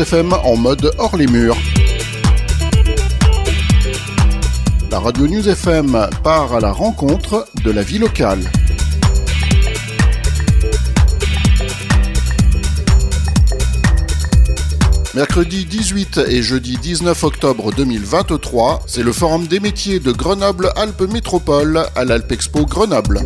FM en mode hors les murs. La radio News FM part à la rencontre de la vie locale. Mercredi 18 et jeudi 19 octobre 2023, c'est le Forum des métiers de Grenoble-Alpes Métropole à l'Alpexpo Grenoble.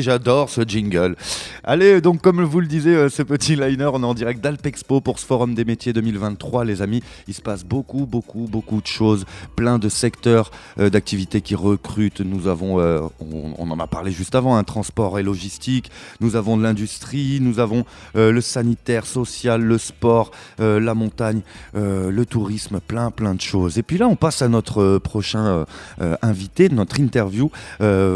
J'adore ce jingle. Allez, donc comme vous le disiez, ce petit liner, on est en direct d'Alpexpo pour ce Forum des métiers 2023, les amis. Il se passe beaucoup, beaucoup, beaucoup de choses, plein de secteurs d'activité qui recrutent. Nous avons, on, en a parlé juste avant, un transport et logistique. Nous avons de l'industrie, nous avons le sanitaire, social, le sport, la montagne, le tourisme, plein, plein de choses. Et puis là, on passe à notre prochain invité. Notre interview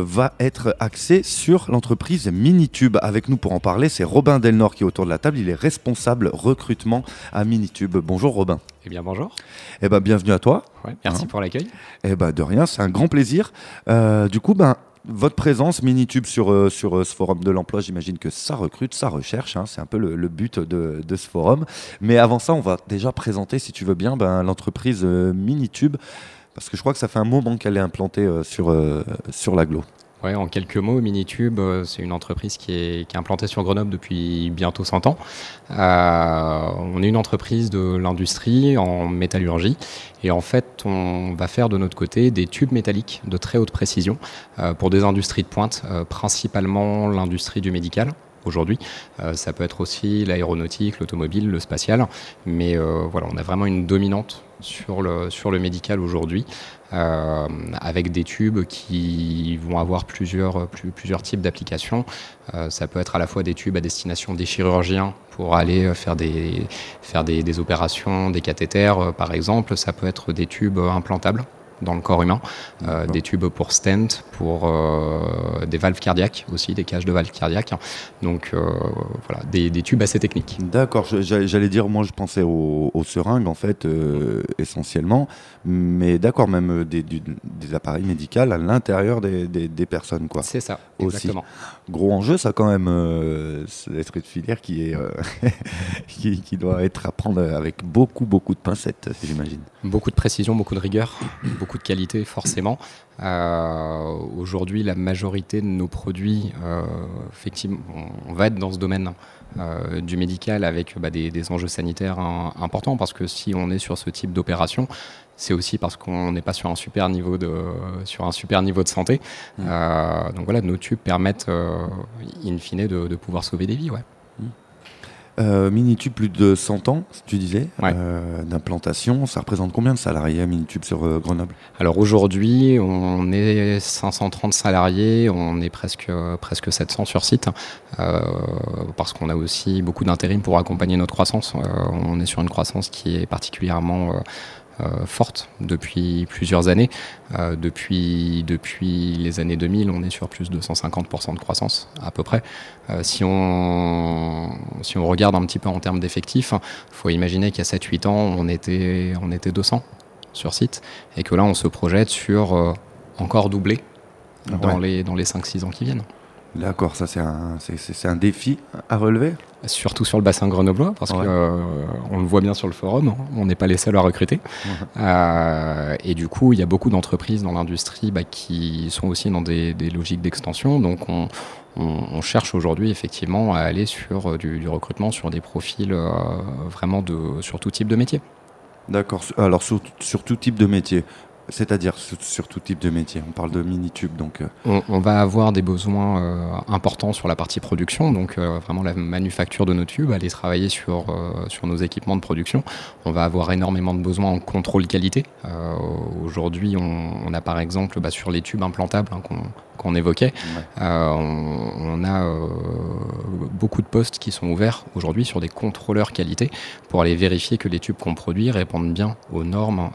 va être axée sur l'entreprise Minitube. Avec nous pour en parler, c'est Robin Delnor qui est autour de la table. Il est responsable recrutement à Minitube. Bonjour Robin. Eh bien bonjour. Eh ben bienvenue à toi. merci hein pour l'accueil. Eh ben de rien, c'est un grand plaisir. Euh, du coup, ben votre présence Minitube sur, euh, sur euh, ce forum de l'emploi, j'imagine que ça recrute, ça recherche, hein. c'est un peu le, but de, de, ce forum. Mais avant ça, on va déjà présenter, si tu veux bien, ben, l'entreprise Minitube, parce que je crois que ça fait un moment qu'elle est implantée sur, sur l'aglo. En quelques mots, Minitube, euh, c'est une entreprise qui est, implantée sur Grenoble depuis bientôt 100 ans. Euh, on est une entreprise de l'industrie en métallurgie. Et en fait, on va faire de notre côté des tubes métalliques de très haute précision euh, pour des industries de pointe, principalement l'industrie du médical aujourd'hui. ça peut être aussi l'aéronautique, l'automobile, le spatial. Mais voilà, on a vraiment une dominante sur le, sur le médical aujourd'hui, euh, avec des tubes qui vont avoir plusieurs, plusieurs types d'applications. Euh, ça peut être à la fois des tubes à destination des chirurgiens pour aller faire des, faire des, des opérations, des cathéters euh, par exemple. Ça peut être des tubes implantables dans le corps humain, euh, des tubes pour stent, pour euh, des valves cardiaques aussi, des cages de valves cardiaques. Donc euh, voilà, des, tubes assez techniques. D'accord, j'allais dire, moi je pensais aux, seringues en fait, essentiellement, mais d'accord, même des, appareils médicaux à l'intérieur des, personnes. quoi. C'est ça, exactement. Gros enjeu, ça quand même, l'esprit de filière qui, est, qui, qui, doit être à prendre avec beaucoup, beaucoup de pincettes, j'imagine. Beaucoup de précision, beaucoup de rigueur beaucoup de qualité forcément. Euh, aujourd'hui, la majorité de nos produits, euh, effectivement, on, va être dans ce domaine euh, du médical avec bah, des, enjeux sanitaires importants parce que si on est sur ce type d'opération, c'est aussi parce qu'on n'est pas sur un super niveau de sur un super niveau de santé. Mmh. donc voilà, nos tubes permettent, in fine, de, de pouvoir sauver des vies. Ouais. Euh, Minitube, plus de 100 ans, tu disais, euh, d'implantation. Ça représente combien de salariés à Minitube sur euh, Grenoble? Alors aujourd'hui, on est 530 salariés, on est presque, presque 700 sur site, parce qu'on a aussi beaucoup d'intérim pour accompagner notre croissance. on est sur une croissance qui est particulièrement euh, forte depuis plusieurs années. Euh, depuis, depuis les années 2000, on est sur plus de 150% de croissance à peu près. Euh, si, on, si on regarde un petit peu en termes d'effectifs, il faut imaginer qu'il y a 7-8 ans, on était, on était 200 sur site et que là, on se projette sur encore doubler dans, les, dans les 5-6 ans qui viennent. D'accord, ça c'est un, c'est, un défi à relever Surtout sur le bassin grenoblois, parce qu'on euh, le voit bien sur le forum, on n'est pas les seuls à recruter. Euh, et du coup, il y a beaucoup d'entreprises dans l'industrie bah, qui sont aussi dans des, logiques d'extension. Donc on, cherche aujourd'hui effectivement à aller sur euh, du, recrutement sur des profils vraiment de, sur tout type de métier. D'accord, alors sur, tout type de métier. C'est-à-dire sur, tout type de métier. On parle de mini-tubes. Donc, euh. on, va avoir des besoins euh, importants sur la partie production, donc euh, vraiment la manufacture de nos tubes, aller travailler sur, sur nos équipements de production. On va avoir énormément de besoins en contrôle qualité. Aujourd'hui, on, a par exemple bah, sur les tubes implantables hein, qu'on évoquait, on, a beaucoup de postes qui sont ouverts aujourd'hui sur des contrôleurs qualité pour aller vérifier que les tubes qu'on produit répondent bien aux normes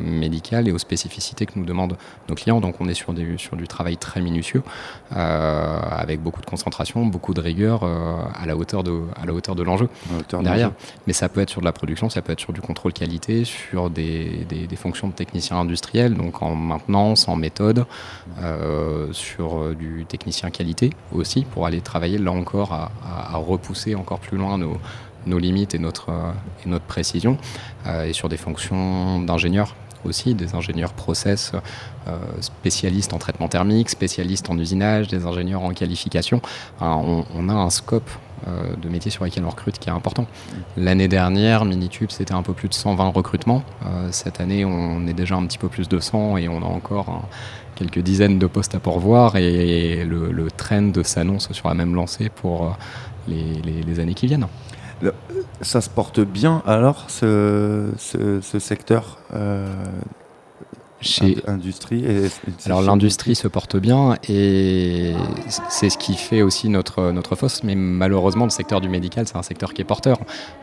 médicales et aux spécificités que nous demandent nos clients. Donc on est sur, des, sur du travail très minutieux, euh, avec beaucoup de concentration, beaucoup de rigueur euh, à la hauteur de, à la hauteur de l'enjeu derrière. Mais ça peut être sur de la production, ça peut être sur du contrôle qualité, sur des, des, des fonctions de technicien industriel, donc en maintenance, en méthode, euh, sur du technicien qualité aussi, pour aller travailler là encore à, à, à repousser encore plus loin nos, nos limites et notre, et notre précision, euh, et sur des fonctions d'ingénieur aussi, des ingénieurs process euh, spécialistes en traitement thermique, spécialistes en usinage, des ingénieurs en qualification. on, a un scope euh, de métiers sur lesquels on recrute qui est important. L'année dernière, Minitube, c'était un peu plus de 120 recrutements. Euh, cette année, on est déjà un petit peu plus de 100 et on a encore quelques dizaines de postes à pourvoir et le, le trend s'annonce sur la même lancée pour les années qui viennent. Ça se porte bien alors, ce, ce, secteur euh, chez industrie et, alors l'industrie se porte bien et c'est ce qui fait aussi notre notre force mais malheureusement le secteur du médical c'est un secteur qui est porteur.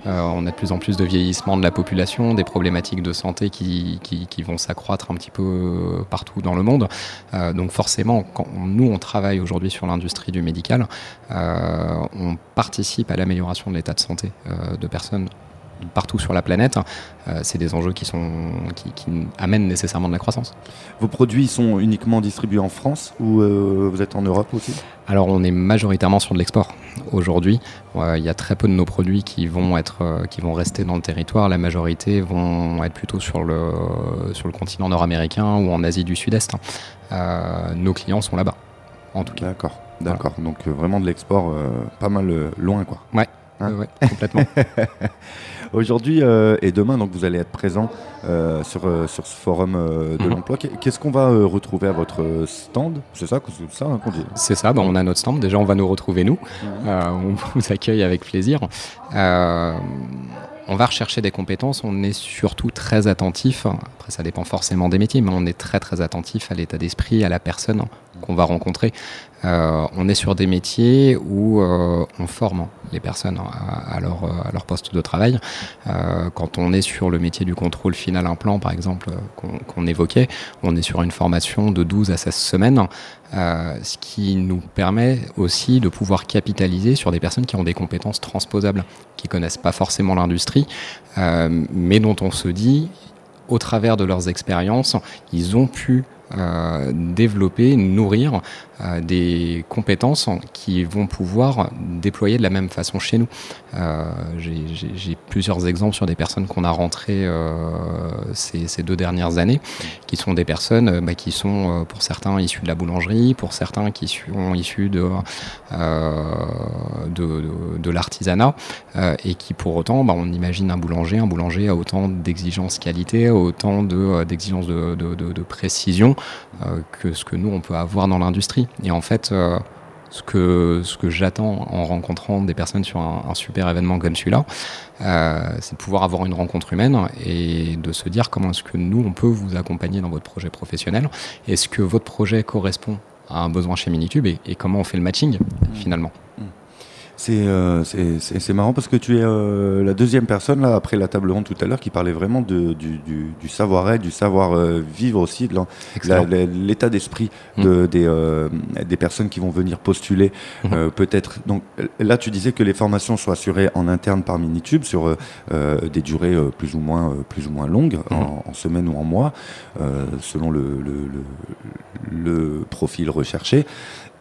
Euh, on a de plus en plus de vieillissement de la population des problématiques de santé qui, qui, qui vont s'accroître un petit peu partout dans le monde. Euh, donc forcément quand nous on travaille aujourd'hui sur l'industrie du médical euh, on participe à l'amélioration de l'état de santé de personnes partout sur la planète, euh, c'est des enjeux qui, sont, qui, qui, amènent nécessairement de la croissance. Vos produits sont uniquement distribués en France ou euh, vous êtes en Europe aussi? Alors on est majoritairement sur de l'export aujourd'hui. Euh, il y a très peu de nos produits qui vont, être, qui vont rester dans le territoire. La majorité vont être plutôt sur le, sur le continent nord-américain ou en Asie du Sud-Est. Nos clients sont là-bas, en tout cas. D'accord, d'accord. Voilà. Donc vraiment de l'export pas mal loin quoi. Ouais. Hein ouais, complètement. Aujourd'hui euh, et demain, donc vous allez être présent euh, sur, euh, sur ce forum euh, de mmh. l'emploi. Qu'est-ce qu'on va euh, retrouver à votre stand? C'est ça, ça hein, qu'on dit? C'est ça, ben, on a notre stand. Déjà, on va nous retrouver nous. Mmh. on vous accueille avec plaisir. on va rechercher des compétences, on est surtout très attentif, après ça dépend forcément des métiers, mais on est très très attentif à l'état d'esprit, à la personne qu'on va rencontrer. Euh, on est sur des métiers où euh, on forme les personnes à, à, leur, poste de travail. Euh, quand on est sur le métier du contrôle final implant, par exemple, qu'on qu évoquait, on est sur une formation de 12 à 16 semaines, euh, ce qui nous permet aussi de pouvoir capitaliser sur des personnes qui ont des compétences transposables, qui connaissent pas forcément l'industrie, euh, mais dont on se dit, au travers de leurs expériences, ils ont pu euh, développer, nourrir euh, des compétences qui vont pouvoir déployer de la même façon chez nous. Euh, J'ai plusieurs exemples sur des personnes qu'on a rentrées euh, ces, deux dernières années, qui sont des personnes bah, qui sont pour certains issus de la boulangerie, pour certains qui sont issus de, de, l'artisanat, et qui pour autant, bah, on imagine un boulanger, un boulanger a autant d'exigences qualité, autant d'exigences de, précision que ce que nous on peut avoir dans l'industrie. Et en fait, euh, ce que, ce que j'attends en rencontrant des personnes sur un, un super événement comme celui-là, euh, c'est de pouvoir avoir une rencontre humaine et de se dire comment est-ce que nous, on peut vous accompagner dans votre projet professionnel. Est-ce que votre projet correspond à un besoin chez Minitube et, et comment on fait le matching mmh. finalement? Mmh. Euh, c'est marrant parce que tu es euh, la deuxième personne, là, après la table ronde tout à l'heure, qui parlait vraiment de, du, du, du savoir-être, du savoir-vivre euh, aussi, de l'état d'esprit mmh. de, des, euh, des personnes qui vont venir postuler, mmh. peut-être. Donc là, tu disais que les formations soient assurées en interne par Minitube sur des durées plus, ou moins, plus ou moins longues, mmh. en, en, semaine ou en mois, selon le, le, le, le profil recherché.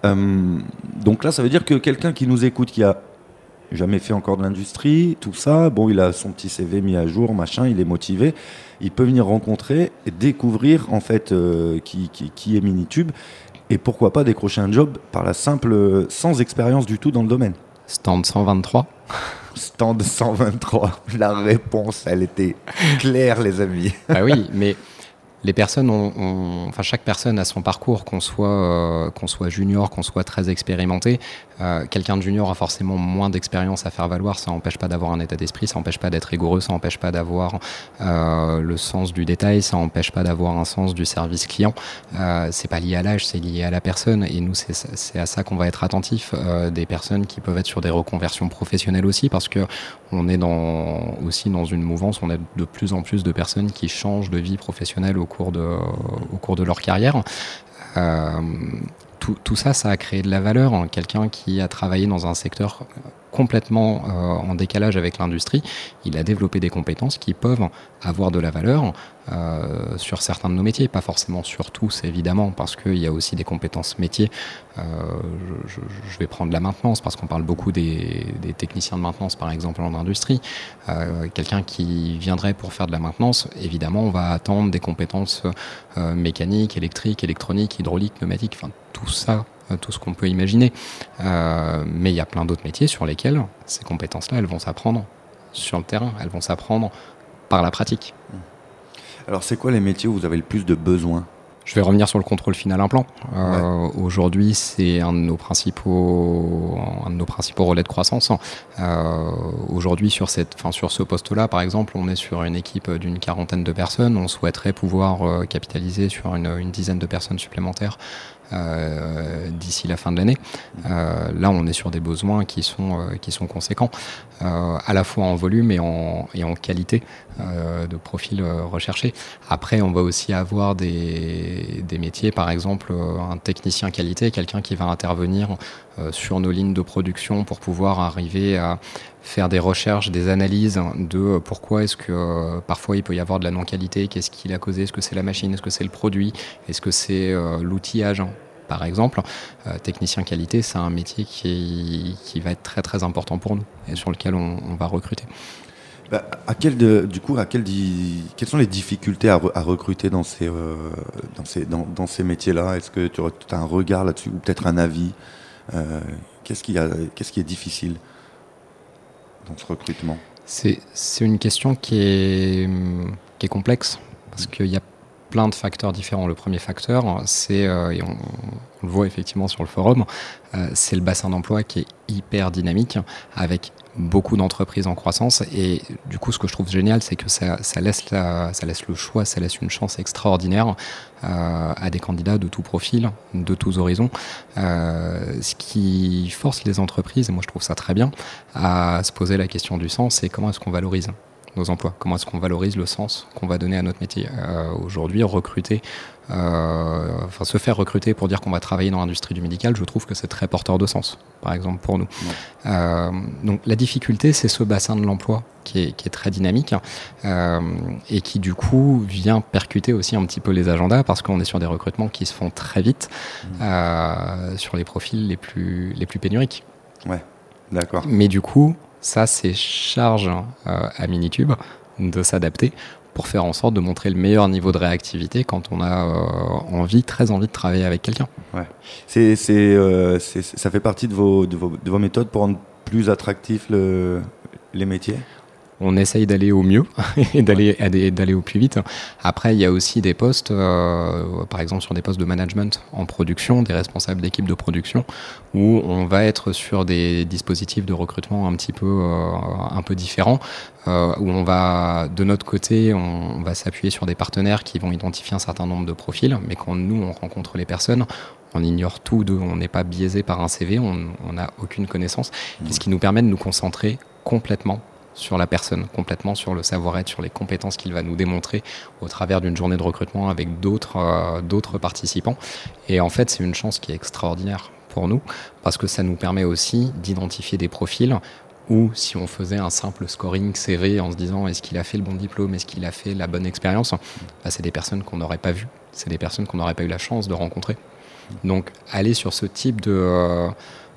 Euh, donc là, ça veut dire que quelqu'un qui nous écoute, qui a jamais fait encore de l'industrie, tout ça, bon, il a son petit CV mis à jour, machin, il est motivé, il peut venir rencontrer et découvrir en fait euh, qui, qui, qui, est Minitube et pourquoi pas décrocher un job par la simple, sans expérience du tout dans le domaine. Stand 123 Stand 123, la réponse, elle était claire, les amis. Ah oui, mais les personnes ont, enfin chaque personne a son parcours, qu'on soit euh, soit junior, qu'on soit très expérimenté. Euh, Quelqu'un de junior a forcément moins d'expérience à faire valoir. Ça n'empêche pas d'avoir un état d'esprit, ça n'empêche pas d'être rigoureux, ça n'empêche pas d'avoir euh, le sens du détail, ça n'empêche pas d'avoir un sens du service client. C'est pas lié à l'âge, c'est lié à la personne. Et nous, c'est à ça qu'on va être attentif. Des personnes qui peuvent être sur des reconversions professionnelles aussi, parce que on est dans aussi dans une mouvance. On a de plus en plus de personnes qui changent de vie professionnelle cours de, au cours de leur carrière. Tout, tout, ça, ça a créé de la valeur. Quelqu'un qui a travaillé dans un secteur complètement euh, en décalage avec l'industrie, il a développé des compétences qui peuvent avoir de la valeur euh, sur certains de nos métiers, pas forcément sur tous évidemment, parce qu'il y a aussi des compétences métiers. Euh, je, vais prendre la maintenance, parce qu'on parle beaucoup des, des, techniciens de maintenance par exemple en industrie. Quelqu'un qui viendrait pour faire de la maintenance, évidemment on va attendre des compétences mécaniques, électriques, électroniques, hydrauliques, pneumatiques, enfin tout ça tout ce qu'on peut imaginer. Euh, mais il y a plein d'autres métiers sur lesquels ces compétences-là, elles vont s'apprendre sur le terrain, elles vont s'apprendre par la pratique. Alors c'est quoi les métiers où vous avez le plus de besoins? Je vais revenir sur le contrôle final implant. Euh, Aujourd'hui, c'est un de nos principaux, un de nos principaux relais de croissance. Euh, Aujourd'hui, sur cette, enfin sur ce poste-là, par exemple, on est sur une équipe d'une quarantaine de personnes. On souhaiterait pouvoir euh, capitaliser sur une, une dizaine de personnes supplémentaires euh, d'ici la fin de l'année. Euh, là, on est sur des besoins qui sont, euh, conséquents, à la fois en volume et en, et en qualité de profil recherché. Après, on va aussi avoir des, des métiers, par exemple, un technicien qualité, quelqu'un qui va intervenir sur nos lignes de production pour pouvoir arriver à faire des recherches, des analyses de pourquoi est-ce que parfois il peut y avoir de la non-qualité, qu'est-ce qui l'a causé, est-ce que c'est la machine, est-ce que c'est le produit, est-ce que c'est l'outillage par exemple, euh, technicien qualité, c'est un métier qui, qui, va être très très important pour nous et sur lequel on, va recruter. Bah, à quel du coup, à quel quelles sont les difficultés à, recruter dans ces, euh, dans ces, dans, ces métiers-là? Est-ce que tu as un regard là-dessus ou peut-être un avis? Euh, Qu'est-ce qui, qu'est-ce qui est difficile? Dans ce recrutement c'est, une question qui est, qui est complexe parce qu'il y a plein de facteurs différents. Le premier facteur, c'est, euh, et on, on, le voit effectivement sur le forum, euh, c'est le bassin d'emploi qui est hyper dynamique, avec beaucoup d'entreprises en croissance. Et du coup, ce que je trouve génial, c'est que ça, laisse la, ça laisse le choix, ça laisse une chance extraordinaire euh, à des candidats de tout profil, de tous horizons. Euh, ce qui force les entreprises, et moi je trouve ça très bien, à se poser la question du sens, c'est comment est-ce qu'on valorise nos emplois Comment est-ce qu'on valorise le sens qu'on va donner à notre métier euh, Aujourd'hui, recruter, enfin se faire recruter pour dire qu'on va travailler dans l'industrie du médical, je trouve que c'est très porteur de sens, par exemple pour nous. Euh, donc la difficulté, c'est ce bassin de l'emploi qui est, qui est, très dynamique euh, et qui du coup vient percuter aussi un petit peu les agendas parce qu'on est sur des recrutements qui se font très vite mmh. euh, sur les profils les plus, les plus pénuriques. Ouais, d'accord. Mais du coup, ça, c'est charge euh, à Minitube de s'adapter pour faire en sorte de montrer le meilleur niveau de réactivité quand on a euh, envie, très envie de travailler avec quelqu'un. Ouais. C'est, c'est, euh, ça fait partie de vos, de vos, de vos méthodes pour rendre plus attractif le, les métiers? On essaye d'aller au mieux et d'aller d'aller au plus vite. Après, il y a aussi des postes, euh, par exemple sur des postes de management en production, des responsables d'équipe de production, où on va être sur des dispositifs de recrutement un petit peu euh, un peu différents, euh, où on va de notre côté, on, va s'appuyer sur des partenaires qui vont identifier un certain nombre de profils, mais quand nous on rencontre les personnes, on ignore tout d'eux, on n'est pas biaisé par un CV, on n'a aucune connaissance, ce qui nous permet de nous concentrer complètement sur la personne, complètement sur le savoir-être, sur les compétences qu'il va nous démontrer au travers d'une journée de recrutement avec d'autres euh, participants. Et en fait, c'est une chance qui est extraordinaire pour nous parce que ça nous permet aussi d'identifier des profils ou si on faisait un simple scoring CV en se disant est-ce qu'il a fait le bon diplôme, est-ce qu'il a fait la bonne expérience, bah, c'est des personnes qu'on n'aurait pas vues, c'est des personnes qu'on n'aurait pas eu la chance de rencontrer. Donc aller sur ce type de, euh,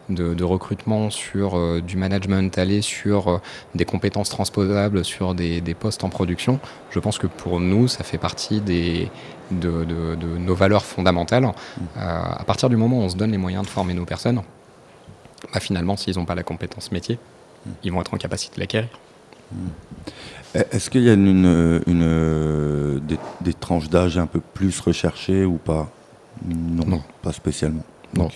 de, de, recrutement, sur euh, du management, aller sur euh, des compétences transposables, sur des, des, postes en production, je pense que pour nous, ça fait partie des, de, de, de nos valeurs fondamentales. Mmh. Euh, à partir du moment où on se donne les moyens de former nos personnes, bah, finalement, s'ils n'ont pas la compétence métier, mmh. ils vont être en capacité de l'acquérir. Mmh. Est-ce qu'il y a une, une, des, des, tranches d'âge un peu plus recherchées ou pas? Non, non, pas spécialement. Non.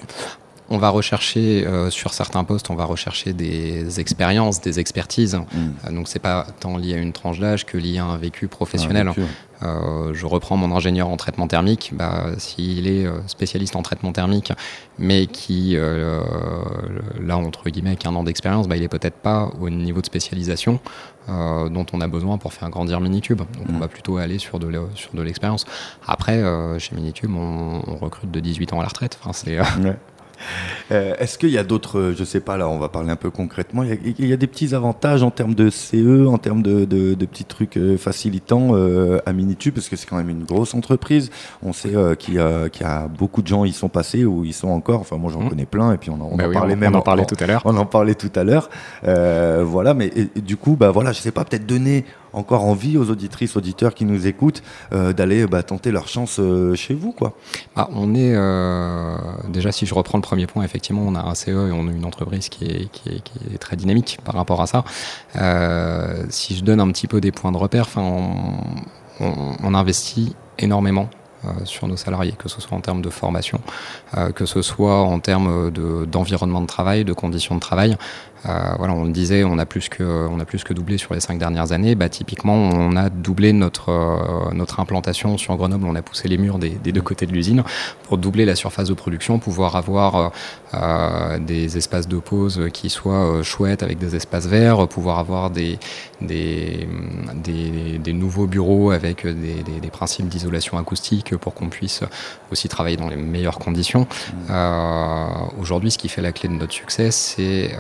On va rechercher sur certains postes, on va rechercher des expériences, des expertises. Mm. donc c'est pas tant lié à une tranche d'âge que lié à un vécu professionnel. Euh, je reprends mon ingénieur en traitement thermique, bah, s'il est euh, spécialiste en traitement thermique, mais qui, euh, là, entre guillemets, avec un an d'expérience, bah, il est peut-être pas au niveau de spécialisation dont on a besoin pour faire grandir Minitube. Donc on mm. va plutôt aller sur de l'expérience. Après, chez Minitube, on, recrute de 18 ans à la retraite. Enfin, c'est, Euh, est-ce qu'il y a d'autres, je sais pas, là on va parler un peu concrètement, il y, a, des petits avantages en termes de CE, en termes de, petits trucs euh, facilitants euh, à Minitube, parce que c'est quand même une grosse entreprise. On sait qu'il y, a beaucoup de gens y sont passés ou ils sont encore, enfin moi j'en mmh. connais plein, et puis on en, bah parlait même. On en parlait tout à l'heure. On en parlait tout à l'heure. voilà, mais du coup, bah voilà, je sais pas, peut-être donner encore envie aux auditrices, auditeurs qui nous écoutent euh, d'aller bah, tenter leur chance euh, chez vous quoi ah, On est euh, déjà si je reprends le premier point, effectivement on a un CE et on a une entreprise qui est, très dynamique par rapport à ça. si je donne un petit peu des points de repère, on, investit énormément sur nos salariés, que ce soit en termes de formation, que ce soit en termes d'environnement de, travail, de conditions de travail. Euh, voilà, on le disait, on a plus que, on a plus que doublé sur les cinq dernières années. Bah, typiquement, on a doublé notre, euh, implantation sur Grenoble. On a poussé les murs des, deux côtés de l'usine pour doubler la surface de production, pouvoir avoir euh, des espaces de pause qui soient chouettes avec des espaces verts, pouvoir avoir des, nouveaux bureaux avec des principes d'isolation acoustique pour qu'on puisse aussi travailler dans les meilleures conditions. Mmh. Aujourd'hui, ce qui fait la clé de notre succès, c'est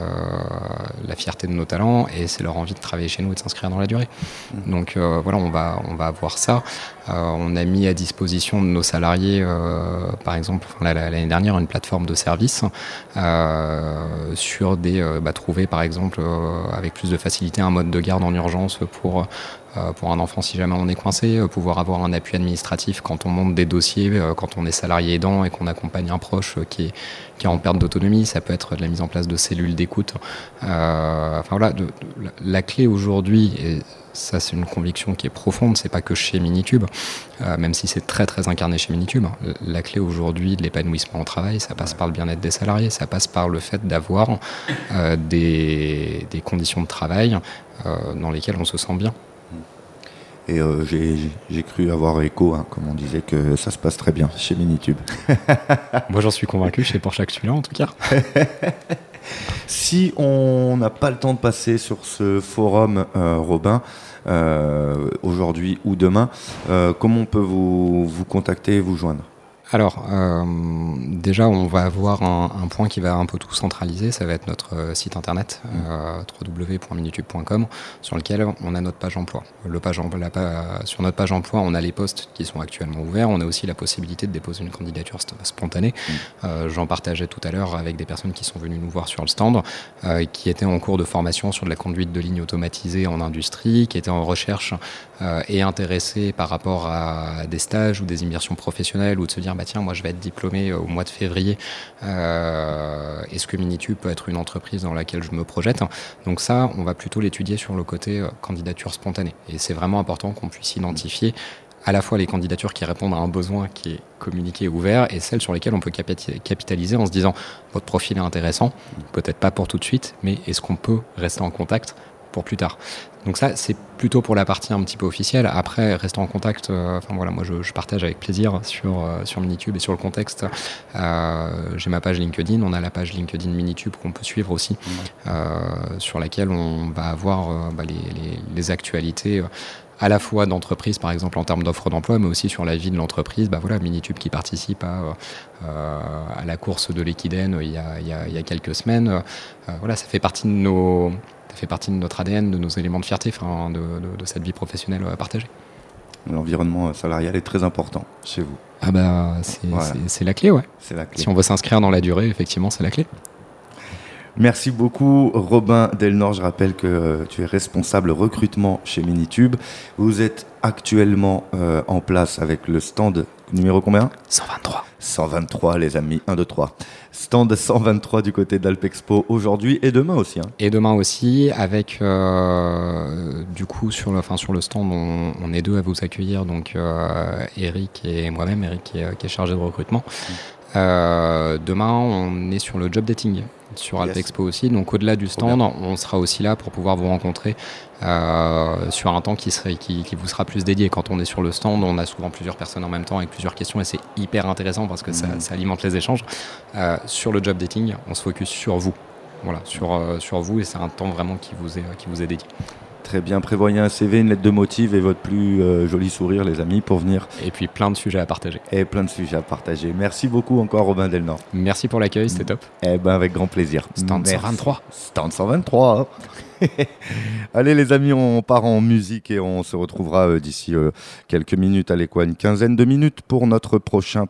la fierté de nos talents et c'est leur envie de travailler chez nous et de s'inscrire dans la durée. Mmh. Donc euh, voilà, on va, on va avoir ça. Euh, on a mis à disposition de nos salariés, euh, par exemple, l'année dernière, une plateforme de service sur des, bah, trouver par exemple avec plus de facilité un mode de garde en urgence pour euh, pour un enfant si jamais on est coincé, euh, pouvoir avoir un appui administratif quand on monte des dossiers, euh, quand on est salarié aidant et qu'on accompagne un proche qui est, qui est en perte d'autonomie. Ça peut être de la mise en place de cellules d'écoute. enfin voilà, la clé aujourd'hui, et ça c'est une conviction qui est profonde, c'est pas que chez Minitube, même si c'est très très incarné chez Minitube. La clé aujourd'hui de l'épanouissement au travail, ça passe par le bien-être des salariés, ça passe par le fait d'avoir des, des, conditions de travail dans lesquelles on se sent bien. Et euh, j'ai cru avoir écho, hein, comme on disait, que ça se passe très bien chez Minitube. Moi j'en suis convaincu chez Porsche Actuel en tout cas. si on n'a pas le temps de passer sur ce forum, euh, Robin, euh, aujourd'hui ou demain, comment on peut vous, vous contacter et vous joindre? Alors, euh, déjà, on va avoir un, point qui va un peu tout centraliser. Ça va être notre euh, site internet, euh, www.minitube.com, sur lequel on a notre page emploi. Le page, sur notre page emploi, on a les postes qui sont actuellement ouverts. On a aussi la possibilité de déposer une candidature spontanée. Mm. J'en partageais tout à l'heure avec des personnes qui sont venues nous voir sur le stand, qui étaient en cours de formation sur de la conduite de ligne automatisée en industrie, qui étaient en recherche et intéressées par rapport à des stages ou des immersions professionnelles ou de se dire bah tiens moi je vais être diplômé euh, au mois de février. Euh, est-ce que Minitube peut être une entreprise dans laquelle je me projette donc ça on va plutôt l'étudier sur le côté euh, candidature spontanée. Et c'est vraiment important qu'on puisse identifier à la fois les candidatures qui répondent à un besoin qui est communiqué ouvert et celles sur lesquelles on peut capitaliser en se disant votre profil est intéressant, peut-être pas pour tout de suite, mais est-ce qu'on peut rester en contact pour plus tard. Donc ça, c'est plutôt pour la partie un petit peu officielle. Après, rester en contact, euh, enfin voilà, moi je, partage avec plaisir sur, euh, sur Minitube et sur le contexte. Euh, j'ai ma page LinkedIn, on a la page LinkedIn Minitube qu'on peut suivre aussi, sur laquelle on va avoir bah, les, les, actualités à la fois d'entreprise, par exemple en termes d'offres d'emploi, mais aussi sur la vie de l'entreprise. Bah voilà, Minitube qui participe à, à la course de l'Equiden il, il, il, y a quelques semaines. voilà, ça fait partie de nos, fait partie de notre ADN, de nos éléments de fierté, enfin, de, cette vie professionnelle à partager. L'environnement salarial est très important chez vous. Ah bah c'est la clé, ouais. La clé. Si on veut s'inscrire dans la durée, effectivement, c'est la clé. Merci beaucoup Robin Delnor. Je rappelle que euh, tu es responsable recrutement chez Minitube. Vous êtes actuellement euh, en place avec le stand numéro combien 123. 123 les amis, 1, 2, 3. Stand 123 du côté d'Alpexpo aujourd'hui et demain aussi. Hein. Et demain aussi, avec euh, du coup sur le, enfin, sur le stand, on, est deux à vous accueillir, donc Eric et moi-même, Eric qui est, chargé de recrutement. Demain, on est sur le job dating sur Alpexpo aussi. Donc au-delà du stand, on sera aussi là pour pouvoir vous rencontrer euh, sur un temps qui, serait, qui, vous sera plus dédié. Quand on est sur le stand, on a souvent plusieurs personnes en même temps avec plusieurs questions et c'est hyper intéressant parce que ça, mmh. alimente les échanges. Euh, sur le job dating, on se focus sur vous. Voilà, sur, euh, sur vous et c'est un temps vraiment qui vous est, qui vous est dédié. Très bien, prévoyez un CV, une lettre de motive et votre plus euh, joli sourire, les amis, pour venir. Et puis plein de sujets à partager. Et plein de sujets à partager. Merci beaucoup encore, Robin Delnord. Merci pour l'accueil, c'était top. Eh ben, avec grand plaisir. Stand 123. Stand 123. Hein. Allez, les amis, on part en musique et on se retrouvera euh, d'ici euh, quelques minutes. Allez, quoi, une quinzaine de minutes pour notre prochain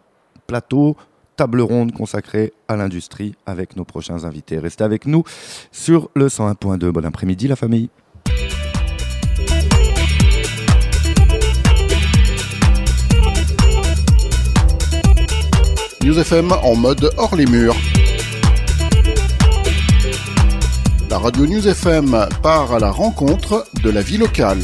plateau table ronde consacrée à l'industrie avec nos prochains invités. Restez avec nous sur le 101.2. Bon après-midi, la famille. News FM en mode hors les murs. La radio News FM part à la rencontre de la vie locale.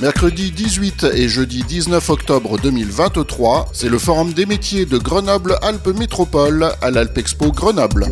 Mercredi 18 et jeudi 19 octobre 2023, c'est le Forum des métiers de Grenoble-Alpes Métropole à l'Alpexpo Grenoble.